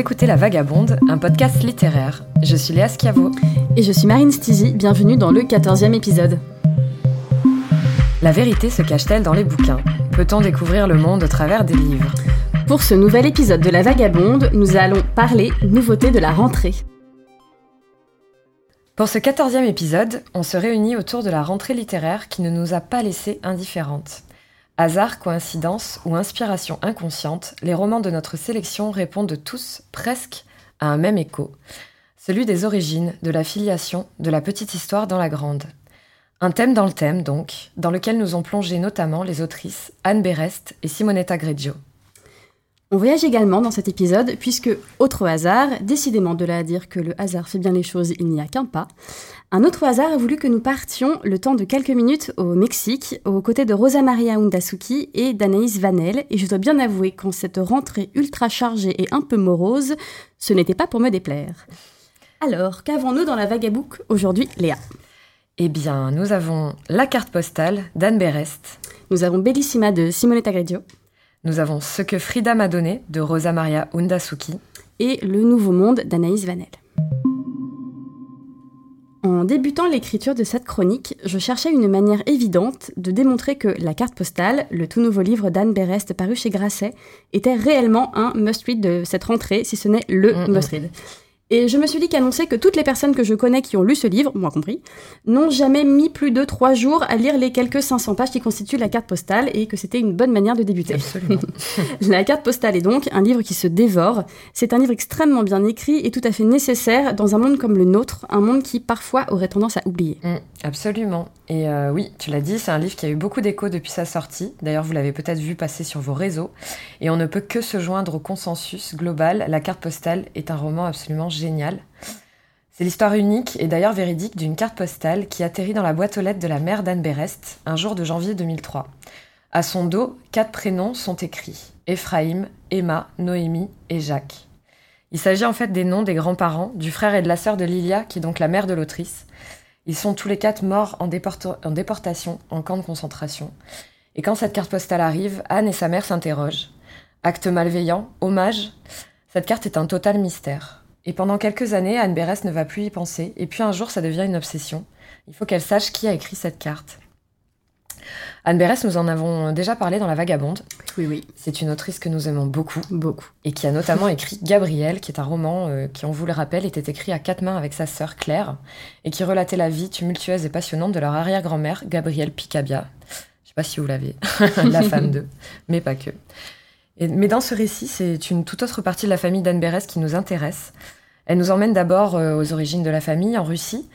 écoutez La Vagabonde, un podcast littéraire. Je suis Léa Schiavo. Et je suis Marine Stizy, bienvenue dans le 14e épisode. La vérité se cache-t-elle dans les bouquins? Peut-on découvrir le monde au travers des livres? Pour ce nouvel épisode de La Vagabonde, nous allons parler nouveautés de la rentrée. Pour ce 14e épisode, on se réunit autour de la rentrée littéraire qui ne nous a pas laissé indifférentes. Hasard, coïncidence ou inspiration inconsciente, les romans de notre sélection répondent tous presque à un même écho, celui des origines, de la filiation, de la petite histoire dans la grande. Un thème dans le thème, donc, dans lequel nous ont plongé notamment les autrices Anne Berest et Simonetta Greggio. On voyage également dans cet épisode, puisque, autre hasard, décidément de là à dire que le hasard fait bien les choses, il n'y a qu'un pas, un autre hasard a voulu que nous partions le temps de quelques minutes au Mexique, aux côtés de Rosa Maria Undasuki et d'Anaïs Vanel, et je dois bien avouer qu'en cette rentrée ultra chargée et un peu morose, ce n'était pas pour me déplaire. Alors, qu'avons-nous dans la vagabook aujourd'hui, Léa? Eh bien, nous avons la carte postale d'Anne Berest. Nous avons Bellissima de Simonetta Greggio. Nous avons Ce que Frida m'a donné de Rosa Maria Undasuki. Et Le Nouveau Monde d'Anaïs Vanel. En débutant l'écriture de cette chronique, je cherchais une manière évidente de démontrer que La carte postale, le tout nouveau livre d'Anne Berest paru chez Grasset, était réellement un must-read de cette rentrée, si ce n'est le Mm, must-read. Et je me suis dit qu'annoncer que toutes les personnes que je connais qui ont lu ce livre, moi compris, n'ont jamais mis plus de trois jours à lire les quelques 500 pages qui constituent la carte postale et que c'était une bonne manière de débuter. Absolument. La carte postale est donc un livre qui se dévore. C'est un livre extrêmement bien écrit et tout à fait nécessaire dans un monde comme le nôtre, un monde qui parfois aurait tendance à oublier. Mm, absolument. Et euh, oui, tu l'as dit, c'est un livre qui a eu beaucoup d'écho depuis sa sortie. D'ailleurs, vous l'avez peut-être vu passer sur vos réseaux. Et on ne peut que se joindre au consensus global. La carte postale est un roman absolument génial. C'est l'histoire unique et d'ailleurs véridique d'une carte postale qui atterrit dans la boîte aux lettres de la mère d'Anne Berest un jour de janvier 2003. À son dos, quatre prénoms sont écrits Ephraim, Emma, Noémie et Jacques. Il s'agit en fait des noms des grands-parents, du frère et de la sœur de Lilia, qui est donc la mère de l'autrice. Ils sont tous les quatre morts en, déporta- en déportation, en camp de concentration. Et quand cette carte postale arrive, Anne et sa mère s'interrogent. Acte malveillant, hommage Cette carte est un total mystère. Et pendant quelques années, Anne Berès ne va plus y penser, et puis un jour ça devient une obsession. Il faut qu'elle sache qui a écrit cette carte. Anne Berès, nous en avons déjà parlé dans La Vagabonde. Oui, oui, C'est une autrice que nous aimons beaucoup beaucoup. et qui a notamment écrit Gabriel, qui est un roman euh, qui, on vous le rappelle, était écrit à quatre mains avec sa sœur Claire et qui relatait la vie tumultueuse et passionnante de leur arrière-grand-mère, Gabrielle Picabia. Je sais pas si vous l'avez, la femme d'eux, mais pas que. Mais dans ce récit, c'est une toute autre partie de la famille d'Anne Berès qui nous intéresse. Elle nous emmène d'abord euh, aux origines de la famille, en Russie,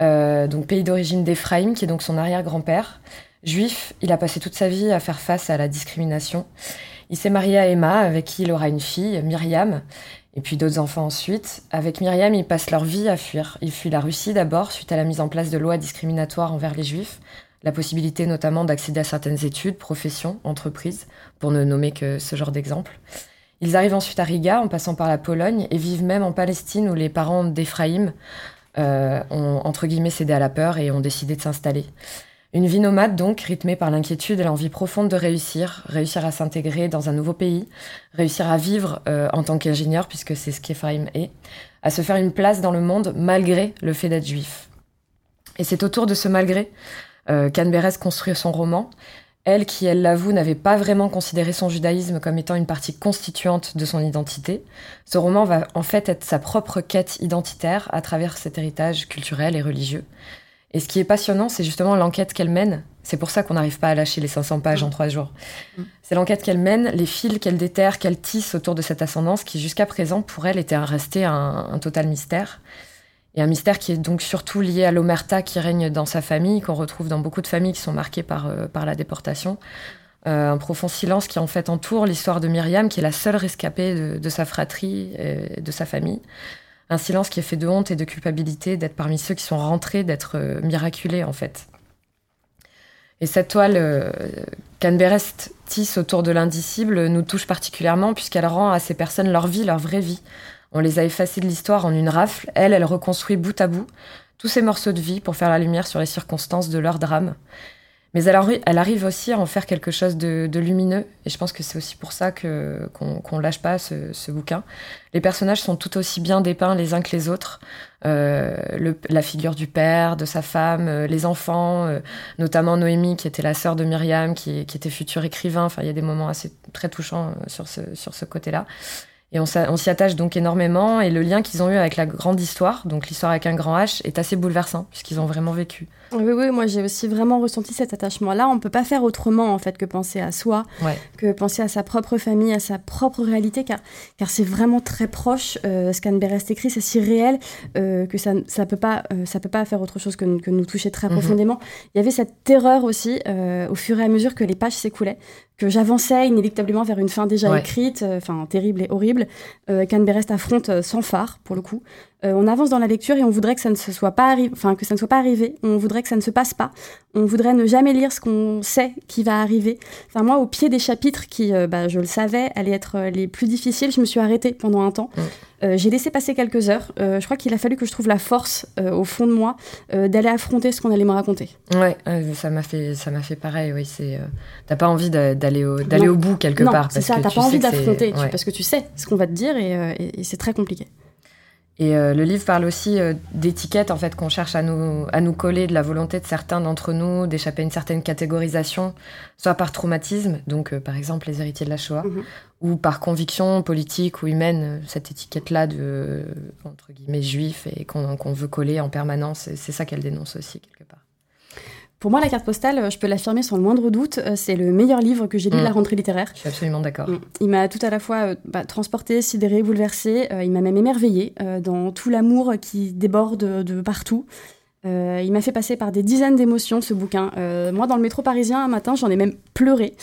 euh, donc pays d'origine d'Ephraïm, qui est donc son arrière-grand-père. Juif, il a passé toute sa vie à faire face à la discrimination. Il s'est marié à Emma, avec qui il aura une fille, Myriam, et puis d'autres enfants ensuite. Avec Myriam, ils passent leur vie à fuir. Ils fuient la Russie d'abord, suite à la mise en place de lois discriminatoires envers les Juifs, la possibilité notamment d'accéder à certaines études, professions, entreprises, pour ne nommer que ce genre d'exemple. Ils arrivent ensuite à Riga, en passant par la Pologne, et vivent même en Palestine, où les parents d'Éphraïm euh, ont, entre guillemets, cédé à la peur et ont décidé de s'installer. Une vie nomade donc, rythmée par l'inquiétude et l'envie profonde de réussir, réussir à s'intégrer dans un nouveau pays, réussir à vivre euh, en tant qu'ingénieur, puisque c'est ce qu'Ephraim est, à se faire une place dans le monde malgré le fait d'être juif. Et c'est autour de ce malgré euh, qu'Anne Berès construit son roman. Elle, qui, elle l'avoue, n'avait pas vraiment considéré son judaïsme comme étant une partie constituante de son identité, ce roman va en fait être sa propre quête identitaire à travers cet héritage culturel et religieux. Et ce qui est passionnant, c'est justement l'enquête qu'elle mène. C'est pour ça qu'on n'arrive pas à lâcher les 500 pages en trois jours. Mm. C'est l'enquête qu'elle mène, les fils qu'elle déterre, qu'elle tisse autour de cette ascendance qui, jusqu'à présent, pour elle, était resté un, un total mystère. Et un mystère qui est donc surtout lié à l'omerta qui règne dans sa famille, qu'on retrouve dans beaucoup de familles qui sont marquées par, euh, la déportation. Euh, un profond silence qui en fait entoure l'histoire de Myriam, qui est la seule rescapée de, sa fratrie et de sa famille. Un silence qui est fait de honte et de culpabilité d'être parmi ceux qui sont rentrés, d'être euh, miraculés en fait. Et cette toile euh, qu'Anne tisse autour de l'indicible nous touche particulièrement puisqu'elle rend à ces personnes leur vie, leur vraie vie. On les a effacées de l'histoire en une rafle. Elle, elle reconstruit bout à bout tous ces morceaux de vie pour faire la lumière sur les circonstances de leur drame. Mais elle, elle, arrive aussi à en faire quelque chose de, lumineux, et je pense que c'est aussi pour ça que qu'on ne lâche pas ce, bouquin. Les personnages sont tout aussi bien dépeints les uns que les autres. Euh, la figure du père, de sa femme, euh, les enfants, euh, notamment Noémie qui était la sœur de Myriam, qui, qui, était futur écrivain. Enfin, il y a des moments assez très touchants sur ce, sur ce côté-là. Et on s'y attache donc énormément. Et le lien qu'ils ont eu avec la grande histoire, donc l'histoire avec un grand H, est assez bouleversant, puisqu'ils ont vraiment vécu. Oui, oui, moi j'ai aussi vraiment ressenti cet attachement-là. On ne peut pas faire autrement, en fait, que penser à soi, que penser à sa propre famille, à sa propre réalité, car, car c'est vraiment très proche. Euh, ce qu'Anne Berest écrit, c'est si réel euh, que ça ne peut, pas, euh, ça peut pas faire autre chose que, que nous toucher très mhm. profondément. Il y avait cette terreur aussi, au fur et à mesure que les pages s'écoulaient, que j'avançais inéluctablement vers une fin déjà écrite, euh, enfin terrible et horrible, euh, qu'Anne Berest affronte euh, sans phare pour le coup. Euh, on avance dans la lecture et on voudrait que ça ne se soit pas arrivé, enfin que ça ne soit pas arrivé. On voudrait que ça ne se passe pas. On voudrait ne jamais lire ce qu'on sait qui va arriver. Enfin moi, au pied des chapitres qui, bah, je le savais, allaient être les plus difficiles, je me suis arrêtée pendant un temps. Mm. j'ai laissé passer quelques heures. je crois qu'il a fallu que je trouve la force au fond de moi d'aller affronter ce qu'on allait me raconter. Ouais, ça m'a fait, ça m'a fait pareil. Oui, c'est, t'as pas envie d'aller au, d'aller au bout quelque part. c'est ça. T'as pas envie d'affronter parce que tu sais ce qu'on va te dire et c'est très compliqué. Et euh, le livre parle aussi euh, d'étiquettes en fait qu'on cherche à nous à nous coller de la volonté de certains d'entre nous d'échapper à une certaine catégorisation, soit par traumatisme, donc euh, par exemple les héritiers de la Shoah, mhm. Ou par conviction politique ou humaine, cette étiquette-là de entre guillemets juif et qu'on veut coller en permanence. C'est ça qu'elle dénonce aussi quelque part. Pour moi, la carte postale, euh, je peux l'affirmer sans le moindre doute, euh, c'est le meilleur livre que j'ai lu de la mm. rentrée littéraire. Je suis absolument d'accord. Mm. Il m'a tout à la fois euh, bah, transporté, sidéré, bouleversé. il m'a même émerveillé dans tout l'amour qui déborde de partout. Il m'a fait passer par des dizaines d'émotions, ce bouquin. moi, dans le métro parisien, un matin, j'en ai même pleuré.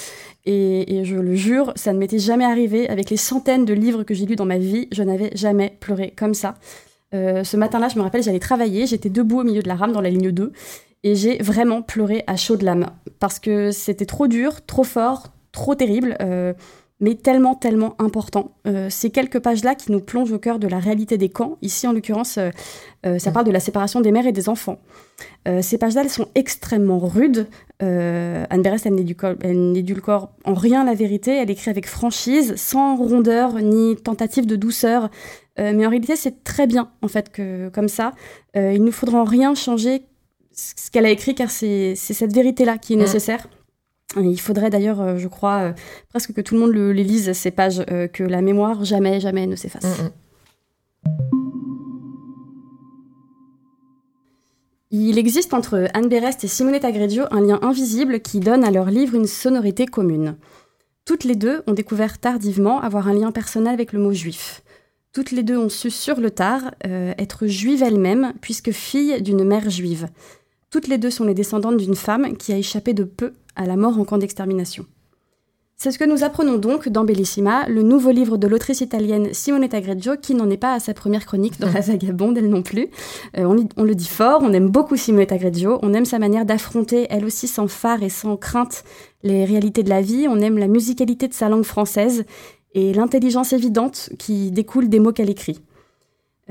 Et, je le jure, ça ne m'était jamais arrivé. Avec les centaines de livres que j'ai lus dans ma vie, je n'avais jamais pleuré comme ça. ce matin-là, je me rappelle, j'allais travailler, j'étais debout au milieu de la rame dans la ligne 2, et j'ai vraiment pleuré à chaud de l'âme parce que c'était trop dur, trop fort, trop terrible, euh, mais tellement, tellement important. Euh, ces quelques pages-là qui nous plongent au cœur de la réalité des camps, ici en l'occurrence, euh, ça parle de la séparation des mères et des enfants. ces pages-là, elles sont extrêmement rudes. Anne Berest, elle n'édulcore en rien la vérité, elle écrit avec franchise, sans rondeur ni tentative de douceur. mais en réalité, c'est très bien, en fait, que comme ça. il ne faudra en rien changer ce qu'elle a écrit, car c'est cette vérité-là qui est mm. Il faudrait d'ailleurs, euh, je crois, euh, presque que tout le monde le, les lise, ces pages, euh, que la mémoire jamais, jamais ne s'efface. Mm, mm. Il existe entre Anne Berest et Simonetta Greggio un lien invisible qui donne à leur livre une sonorité commune. Toutes les deux ont découvert tardivement avoir un lien personnel avec le mot juif. Toutes les deux ont su sur le tard être juives elles-mêmes, puisque filles d'une mère juive. Toutes les deux sont les descendantes d'une femme qui a échappé de peu à la mort en camp d'extermination. C'est ce que nous apprenons donc dans Bellissima, le nouveau livre de l'autrice italienne Simonetta Greggio, qui n'en est pas à sa première chronique dans la vagabonde, elle non plus. Euh, on, le dit fort, on aime beaucoup Simonetta Greggio, on aime sa manière d'affronter, elle aussi sans phare et sans crainte, les réalités de la vie, on aime la musicalité de sa langue française et l'intelligence évidente qui découle des mots qu'elle écrit.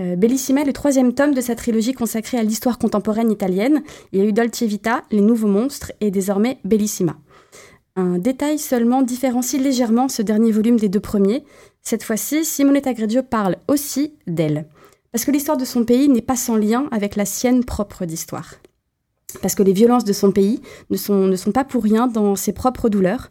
Euh, Bellissima est le troisième tome de sa trilogie consacrée à l'histoire contemporaine italienne. Il y a eu Dolce Vita, Les Nouveaux Monstres et désormais Bellissima. Un détail seulement différencie légèrement ce dernier volume des deux premiers. Cette fois-ci, Simonetta Greggio parle aussi d'elle. Parce que l'histoire de son pays n'est pas sans lien avec la sienne propre d'histoire. Parce que les violences de son pays ne sont, pas pour rien dans ses propres douleurs.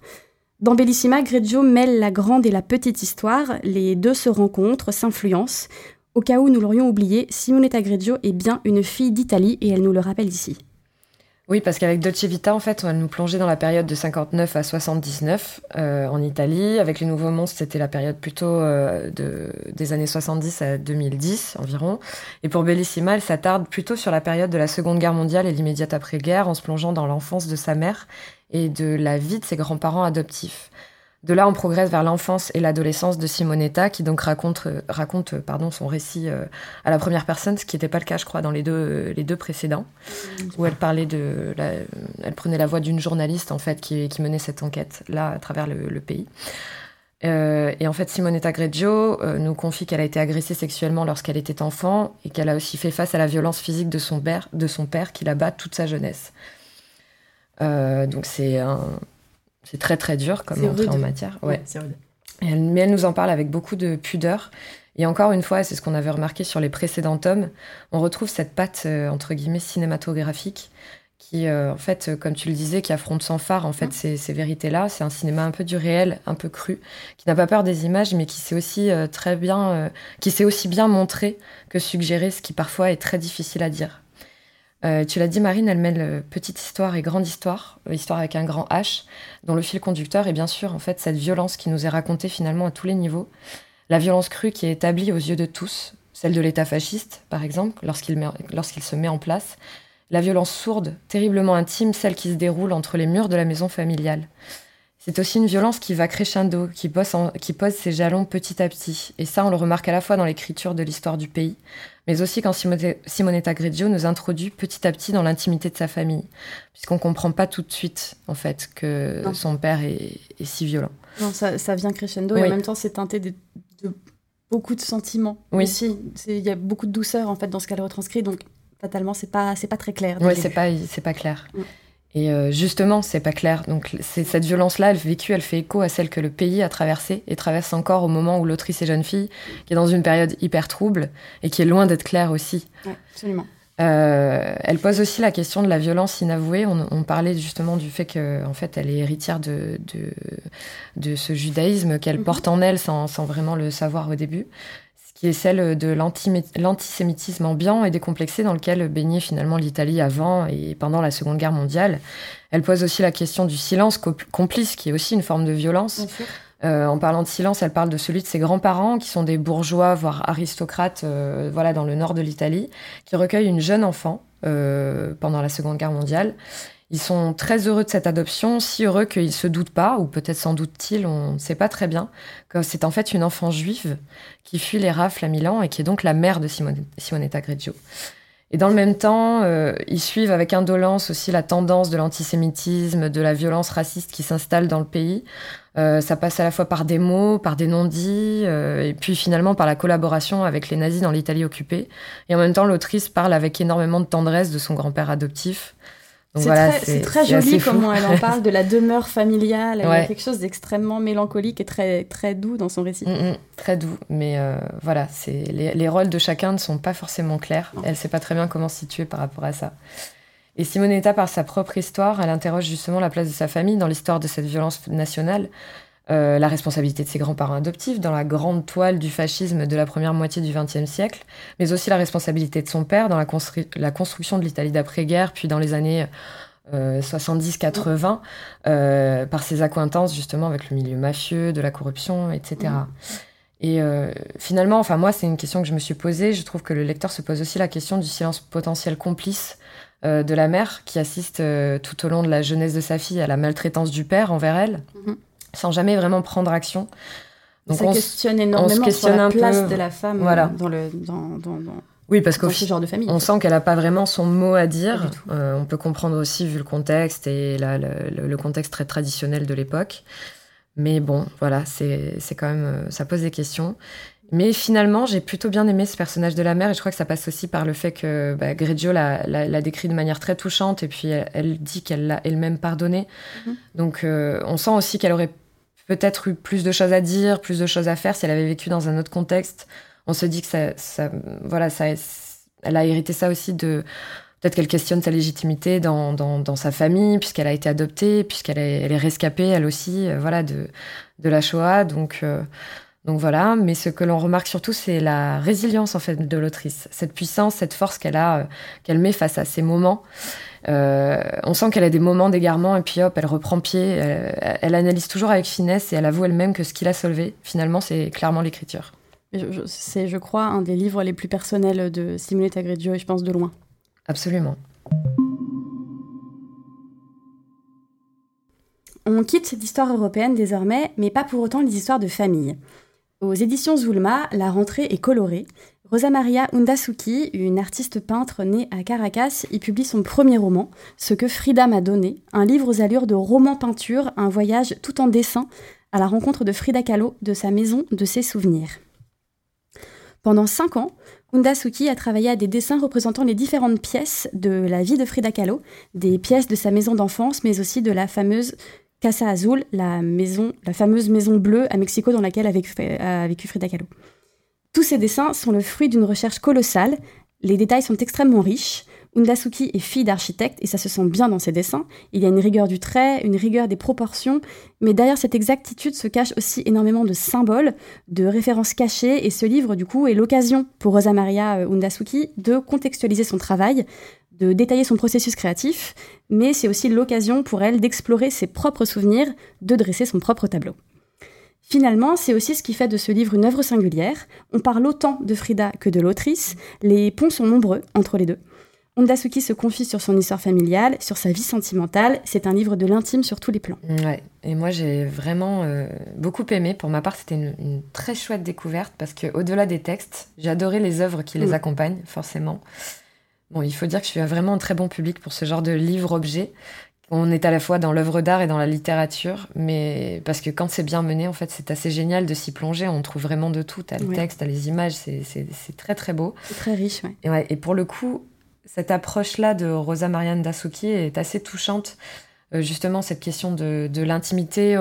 Dans Bellissima, Greggio mêle la grande et la petite histoire, les deux se rencontrent, s'influencent, au cas où nous l'aurions oublié, Simonetta Greggio est bien une fille d'Italie et elle nous le rappelle ici. Oui, parce qu'avec Dolce Vita, en fait, on va nous plonger dans la période de 59 à 79 euh, en Italie. Avec les Nouveaux Monstres, c'était la période plutôt euh, de, des années 70 à 2010 environ. Et pour Bellissima, elle s'attarde plutôt sur la période de la Seconde Guerre mondiale et l'immédiate après-guerre, en se plongeant dans l'enfance de sa mère et de la vie de ses grands-parents adoptifs. De là, on progresse vers l'enfance et l'adolescence de Simonetta, qui donc raconte, euh, raconte euh, pardon, son récit euh, à la première personne, ce qui n'était pas le cas, je crois, dans les deux, les deux précédents, où elle parlait de, elle prenait la voix d'une journaliste en fait qui, qui, menait cette enquête là à travers le, pays. et en fait, Simonetta Greggio nous confie qu'elle a été agressée sexuellement lorsqu'elle était enfant et qu'elle a aussi fait face à la violence physique de son père, de son père qui la bat toute sa jeunesse. donc c'est c'est très très dur comme entrée en matière. Ouais. mais elle nous en parle avec beaucoup de pudeur. Et encore une fois, c'est ce qu'on avait remarqué sur les précédents tomes, on retrouve cette patte entre guillemets cinématographique qui, en fait, comme tu le disais, qui affronte sans phare en fait mmh. ces, vérités-là. C'est un cinéma un peu du réel, un peu cru, qui n'a pas peur des images, mais qui sait aussi très bien, qui sait aussi bien montrer que suggérer, ce qui parfois est très difficile à dire. Euh, tu l'as dit, Marine, elle mêle petite histoire et grande histoire, euh, histoire avec un grand H, dont le fil conducteur est bien sûr en fait cette violence qui nous est racontée finalement à tous les niveaux. La violence crue qui est établie aux yeux de tous, celle de l'État fasciste, par exemple, lorsqu'il se met en place. La violence sourde, terriblement intime, celle qui se déroule entre les murs de la maison familiale. C'est aussi une violence qui va crescendo, qui pose ses jalons petit à petit. Et ça, on le remarque à la fois dans l'écriture de l'histoire du pays, mais aussi quand Simonetta Greggio nous introduit petit à petit dans l'intimité de sa famille, puisqu'on ne comprend pas tout de suite, en fait, que son père est, si violent. Non, ça, vient crescendo, et en même temps, c'est teinté de, beaucoup de sentiments oui. aussi. Il y a beaucoup de douceur, en fait, dans ce qu'elle retranscrit, donc fatalement, c'est pas, pas très clair. Oui, c'est pas, pas clair. Mm. Et euh, justement, c'est pas clair. Donc cette violence-là, elle vécue, elle fait écho à celle que le pays a traversée et traverse encore au moment où l'autrice est jeune fille, qui est dans une période hyper trouble et qui est loin d'être claire aussi. absolument. Euh, elle pose aussi la question de la violence inavouée. On, parlait justement du fait qu'en en fait, elle est héritière de, de, de ce judaïsme qu'elle mhm. porte en elle sans, sans, vraiment le savoir au début qui est celle de l'antisémitisme ambiant et décomplexé dans lequel baignait finalement l'Italie avant et pendant la Seconde Guerre mondiale. Elle pose aussi la question du silence complice, qui est aussi une forme de violence. Euh, en parlant de silence, elle parle de celui de ses grands-parents, qui sont des bourgeois, voire aristocrates, euh, voilà, dans le nord de l'Italie, qui recueillent une jeune enfant euh, pendant la Seconde Guerre mondiale ils sont très heureux de cette adoption, si heureux qu'ils ne se doutent pas, ou peut-être s'en doutent-ils, on ne sait pas très bien, que c'est en fait une enfant juive qui fuit les rafles à Milan et qui est donc la mère de Simonetta Greggio. Et dans le même temps, euh, ils suivent avec indolence aussi la tendance de l'antisémitisme, de la violence raciste qui s'installe dans le pays. Euh, ça passe à la fois par des mots, par des non-dits, euh, et puis finalement par la collaboration avec les nazis dans l'Italie occupée. Et en même temps, l'autrice parle avec énormément de tendresse de son grand-père adoptif. C'est très, joli comment elle en parle de la demeure familiale. Il y a quelque chose d'extrêmement mélancolique et très, très doux dans son récit. Mm, mm, très doux, mais euh, voilà, les, les, rôles de chacun ne sont pas forcément clairs. Elle ne sait pas très bien comment se situer par rapport à ça. Et Simonetta, par sa propre histoire, elle interroge justement la place de sa famille dans l'histoire de cette violence nationale. Euh, la responsabilité de ses grands-parents adoptifs dans la grande toile du fascisme de la première moitié du XXe siècle, mais aussi la responsabilité de son père dans la, la construction de l'Italie d'après-guerre, puis dans les années 70-80, euh, euh, par ses accointances justement avec le milieu mafieux, de la corruption, etc. Et finalement, enfin moi, c'est une question que je me suis posée. Je trouve que le lecteur se pose aussi la question du silence potentiel complice de la mère qui assiste tout au long de la jeunesse de sa fille à la maltraitance du père envers elle. Mm-hmm sans jamais vraiment prendre action. Donc ça on questionne énormément sur la place de la femme voilà. dans le dans, dans, oui, parce qu'au genre de famille. On sent qu'elle n'a pas vraiment son mot à dire. Euh, on peut comprendre aussi vu le contexte et la, le, contexte très traditionnel de l'époque. Mais bon, voilà, c'est quand même euh, ça pose des questions. Mais finalement, j'ai plutôt bien aimé ce personnage de la mère et je crois que ça passe aussi par le fait que bah, Greggio l'a décrit de manière très touchante et puis elle, dit qu'elle l'a elle-même pardonné. Mm-hmm. Donc euh, on sent aussi qu'elle aurait peut-être eu plus de choses à dire, plus de choses à faire si elle avait vécu dans un autre contexte. On se dit que ça, ça voilà, ça, elle a hérité ça aussi de peut-être qu'elle questionne sa légitimité dans, dans, sa famille puisqu'elle a été adoptée, puisqu'elle est, elle est rescapée elle aussi, euh, voilà, de, de la Shoah. Donc euh, donc voilà, mais ce que l'on remarque surtout, c'est la résilience en fait de l'autrice, cette puissance, cette force qu'elle a, euh, qu'elle met face à ces moments. Euh, on sent qu'elle a des moments d'égarement et puis hop, elle reprend pied. Euh, elle analyse toujours avec finesse et elle avoue elle-même que ce qui l'a sauvé, finalement, c'est clairement l'écriture. C'est, je crois, un des livres les plus personnels de Simonetta Greggio, et je pense de loin. Absolument. On quitte cette histoire européenne désormais, mais pas pour autant les histoires de famille. Aux éditions Zulma, la rentrée est colorée. Rosa Maria Undasuki, une artiste peintre née à Caracas, y publie son premier roman, Ce que Frida m'a donné, un livre aux allures de roman-peinture, un voyage tout en dessin à la rencontre de Frida Kahlo, de sa maison, de ses souvenirs. Pendant cinq ans, Undasuki a travaillé à des dessins représentant les différentes pièces de la vie de Frida Kahlo, des pièces de sa maison d'enfance, mais aussi de la fameuse Casa Azul, la, maison, la fameuse maison bleue à Mexico dans laquelle a vécu, Frida Kahlo. Tous ces dessins sont le fruit d'une recherche colossale. Les détails sont extrêmement riches. Undasuki est fille d'architecte et ça se sent bien dans ses dessins. Il y a une rigueur du trait, une rigueur des proportions, mais derrière cette exactitude se cache aussi énormément de symboles, de références cachées et ce livre du coup est l'occasion pour Rosa Maria euh, Undasuki de contextualiser son travail, de détailler son processus créatif, mais c'est aussi l'occasion pour elle d'explorer ses propres souvenirs, de dresser son propre tableau. Finalement, c'est aussi ce qui fait de ce livre une œuvre singulière. On parle autant de Frida que de l'autrice, les ponts sont nombreux entre les deux. Ondasuki se confie sur son histoire familiale, sur sa vie sentimentale. C'est un livre de l'intime sur tous les plans. Ouais, et moi j'ai vraiment euh, beaucoup aimé. Pour ma part, c'était une, très chouette découverte parce que au-delà des textes, j'ai adoré les œuvres qui les mm. accompagnent, forcément. Bon, il faut dire que je suis vraiment un très bon public pour ce genre de livre-objet. On est à la fois dans l'œuvre d'art et dans la littérature, mais parce que quand c'est bien mené, en fait, c'est assez génial de s'y plonger. On trouve vraiment de tout. T'as le texte, t'as les images, c'est très très beau. C'est très riche, ouais. Et, ouais. et pour le coup, cette approche-là de Rosa Marianne Dasuki est assez touchante. Euh, justement, cette question de, l'intimité,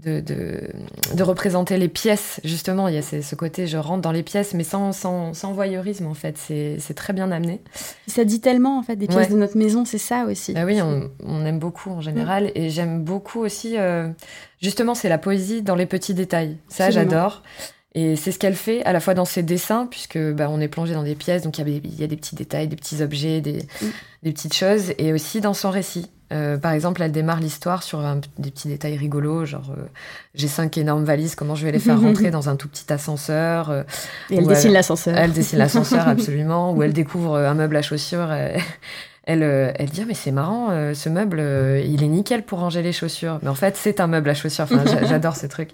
de, de, représenter les pièces. Justement, il y a ce côté, je rentre dans les pièces, mais sans, sans, voyeurisme, en fait. C'est très bien amené. Ça dit tellement, en fait, des pièces de notre maison, c'est ça aussi. Ah oui, on, aime beaucoup en général. Et j'aime beaucoup aussi, euh, justement, c'est la poésie dans les petits détails. Ça, j'adore. Et c'est ce qu'elle fait à la fois dans ses dessins, puisque bah, on est plongé dans des pièces, donc il y, a des petits détails, des petits objets, des, mm. des petites choses, et aussi dans son récit. Euh, par exemple, elle démarre l'histoire sur des petits détails rigolos, genre euh, j'ai cinq énormes valises, comment je vais les faire rentrer dans un tout petit ascenseur. Euh, et elle dessine l'ascenseur. Elle dessine l'ascenseur, absolument. Ou elle découvre un meuble à chaussures. Elle, elle, dit ah, mais c'est marrant, ce meuble, il est nickel pour ranger les chaussures. Mais en fait, c'est un meuble à chaussures. Enfin, j'adore ce truc.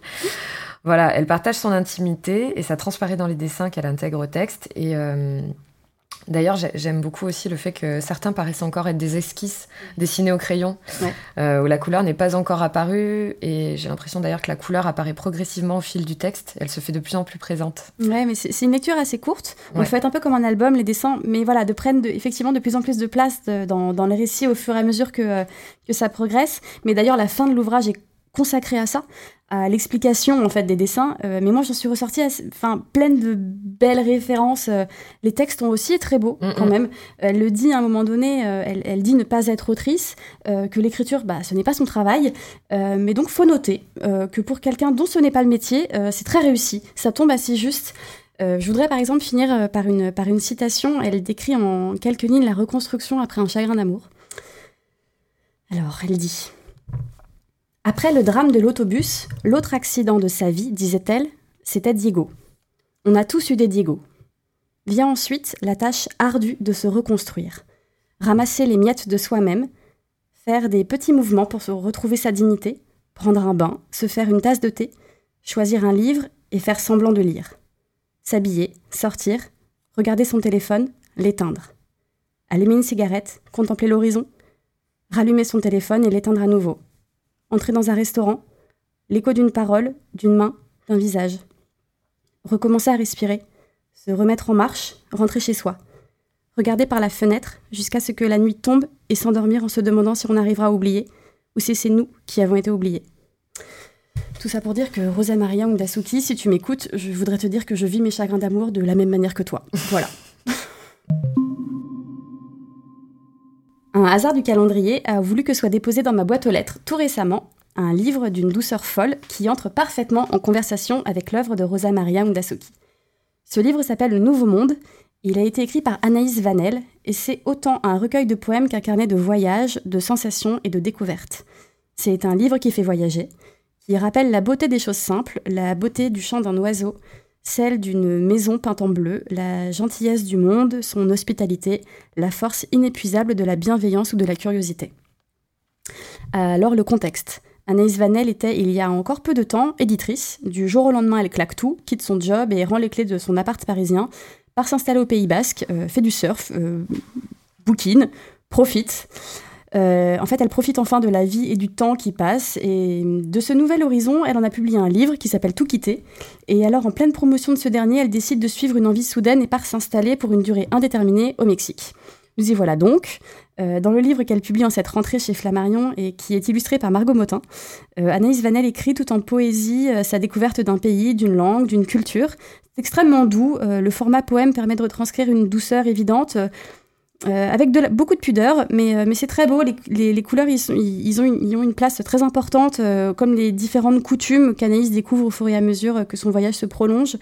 Voilà, elle partage son intimité et ça transparaît dans les dessins qu'elle intègre au texte. Et euh, d'ailleurs, j'aime beaucoup aussi le fait que certains paraissent encore être des esquisses dessinées au crayon, euh, où la couleur n'est pas encore apparue. Et j'ai l'impression d'ailleurs que la couleur apparaît progressivement au fil du texte. Elle se fait de plus en plus présente. Ouais, mais c'est une lecture assez courte. On ouais. fait un peu comme un album, les dessins, mais voilà, de prendre effectivement de plus en plus de place dans, dans, les récits au fur et à mesure que, que ça progresse. Mais d'ailleurs, la fin de l'ouvrage est consacrée à ça à l'explication en fait des dessins. Euh, mais moi, j'en suis ressortie enfin, pleine de belles références. Euh, les textes sont aussi très beaux quand même. Elle le dit à un moment donné, euh, elle, elle, dit ne pas être autrice, que l'écriture, bah, ce n'est pas son travail. mais donc, faut noter que pour quelqu'un dont ce n'est pas le métier, c'est très réussi. Ça tombe assez juste. je voudrais par exemple finir par une, par une citation. Elle décrit en quelques lignes la reconstruction après un chagrin d'amour. Alors, elle dit après le drame de l'autobus, l'autre accident de sa vie, disait-elle, c'était Diego. On a tous eu des Diego. Vient ensuite la tâche ardue de se reconstruire. Ramasser les miettes de soi-même, faire des petits mouvements pour se retrouver sa dignité, prendre un bain, se faire une tasse de thé, choisir un livre et faire semblant de lire. S'habiller, sortir, regarder son téléphone, l'éteindre. Allumer une cigarette, contempler l'horizon, rallumer son téléphone et l'éteindre à nouveau, entrer dans un restaurant, l'écho d'une parole, d'une main, d'un visage. Recommencer à respirer, se remettre en marche, rentrer chez soi. Regarder par la fenêtre jusqu'à ce que la nuit tombe et s'endormir en se demandant si on arrivera à oublier ou si c'est nous qui avons été oubliés. Tout ça pour dire que Rosa Maria Undasuki, si tu m'écoutes, je voudrais te dire que je vis mes chagrins d'amour de la même manière que toi. Voilà. Un hasard du calendrier a voulu que soit déposé dans ma boîte aux lettres tout récemment un livre d'une douceur folle qui entre parfaitement en conversation avec l'œuvre de Rosa Maria Mundasuki. Ce livre s'appelle Le Nouveau Monde. Il a été écrit par Anaïs Vanel et c'est autant un recueil de poèmes qu'un carnet de voyages, de sensations et de découvertes. C'est un livre qui fait voyager, qui rappelle la beauté des choses simples, la beauté du chant d'un oiseau, celle d'une maison peinte en bleu, la gentillesse du monde, son hospitalité, la force inépuisable de la bienveillance ou de la curiosité. Alors le contexte. Anaïs Vanel était, il y a encore peu de temps, éditrice. Du jour au lendemain, elle claque tout, quitte son job et rend les clés de son appart parisien, part s'installer au Pays Basque, euh, fait du surf, euh, bouquine, profite. Euh, en fait, elle profite enfin de la vie et du temps qui passe. Et de ce nouvel horizon, elle en a publié un livre qui s'appelle Tout quitter. Et alors, en pleine promotion de ce dernier, elle décide de suivre une envie soudaine et part s'installer pour une durée indéterminée au Mexique. Nous y voilà donc. Euh, dans le livre qu'elle publie en cette rentrée chez Flammarion et qui est illustré par Margot Motin, euh, Anaïs Vanel écrit tout en poésie sa découverte d'un pays, d'une langue, d'une culture. C'est extrêmement doux. le format poème permet de retranscrire une douceur évidente euh, avec beaucoup de pudeur, mais, euh, mais c'est très beau. Les, couleurs, ils, ont une, place très importante, euh, comme les différentes coutumes qu'Anaïs découvre au fur et à mesure que son voyage se prolonge.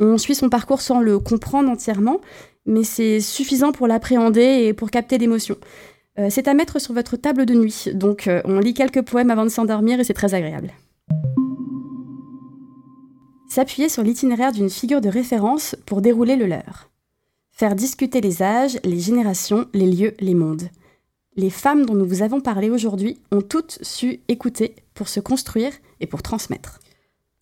On suit son parcours sans le comprendre entièrement, mais c'est suffisant pour l'appréhender et pour capter l'émotion. c'est à mettre sur votre table de nuit, donc on lit quelques poèmes avant de s'endormir et c'est très agréable. S'appuyer sur l'itinéraire d'une figure de référence pour dérouler le leur. Faire discuter les âges, les générations, les lieux, les mondes. Les femmes dont nous vous avons parlé aujourd'hui ont toutes su écouter pour se construire et pour transmettre.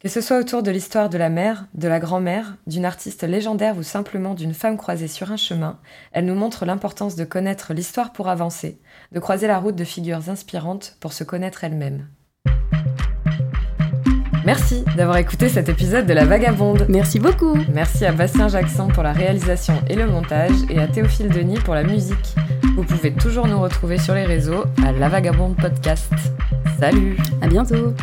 Que ce soit autour de l'histoire de la mère, de la grand-mère, d'une artiste légendaire ou simplement d'une femme croisée sur un chemin, elle nous montre l'importance de connaître l'histoire pour avancer, de croiser la route de figures inspirantes pour se connaître elle-même. Merci d'avoir écouté cet épisode de La Vagabonde. Merci beaucoup. Merci à Bastien Jackson pour la réalisation et le montage et à Théophile Denis pour la musique. Vous pouvez toujours nous retrouver sur les réseaux à La Vagabonde Podcast. Salut À bientôt